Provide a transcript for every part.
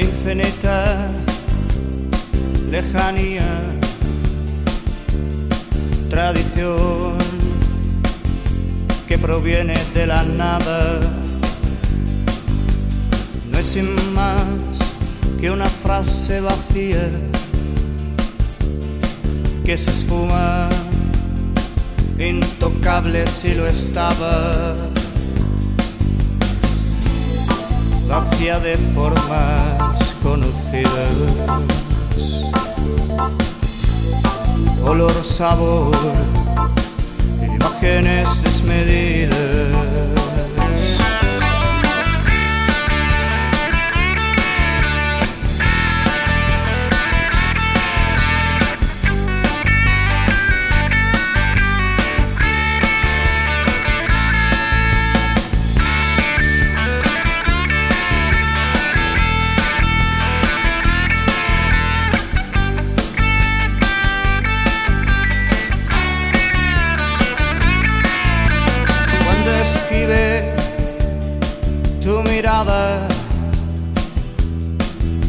Infinita lejanía, tradición que proviene de la nada, no es sin más que una frase vacía que se esfuma, intocable si lo estaba de formas conocidas. Olor, sabor, imágenes desmedidas.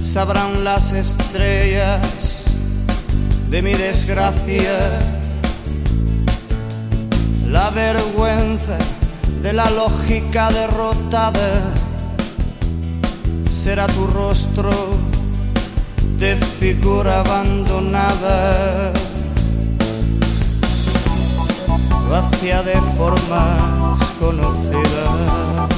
Sabrán las estrellas de mi desgracia, la vergüenza de la lógica derrotada, será tu rostro de figura abandonada. Vacía de formas conocidas.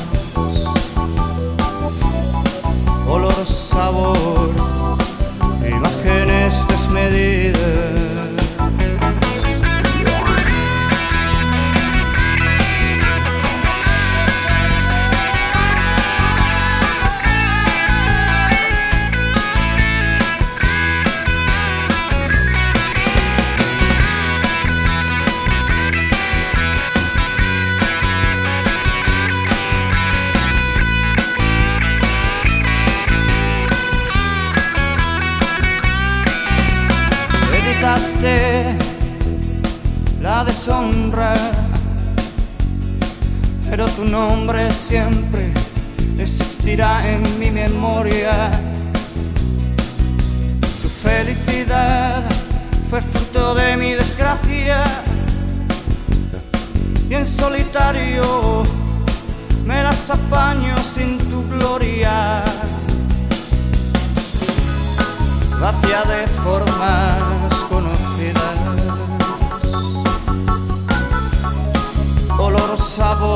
La deshonra, pero tu nombre siempre existirá en mi memoria. Tu felicidad fue fruto de mi desgracia y en solitario me las apaño sin tu gloria. vacía de formas conocidas. Olor, sabor,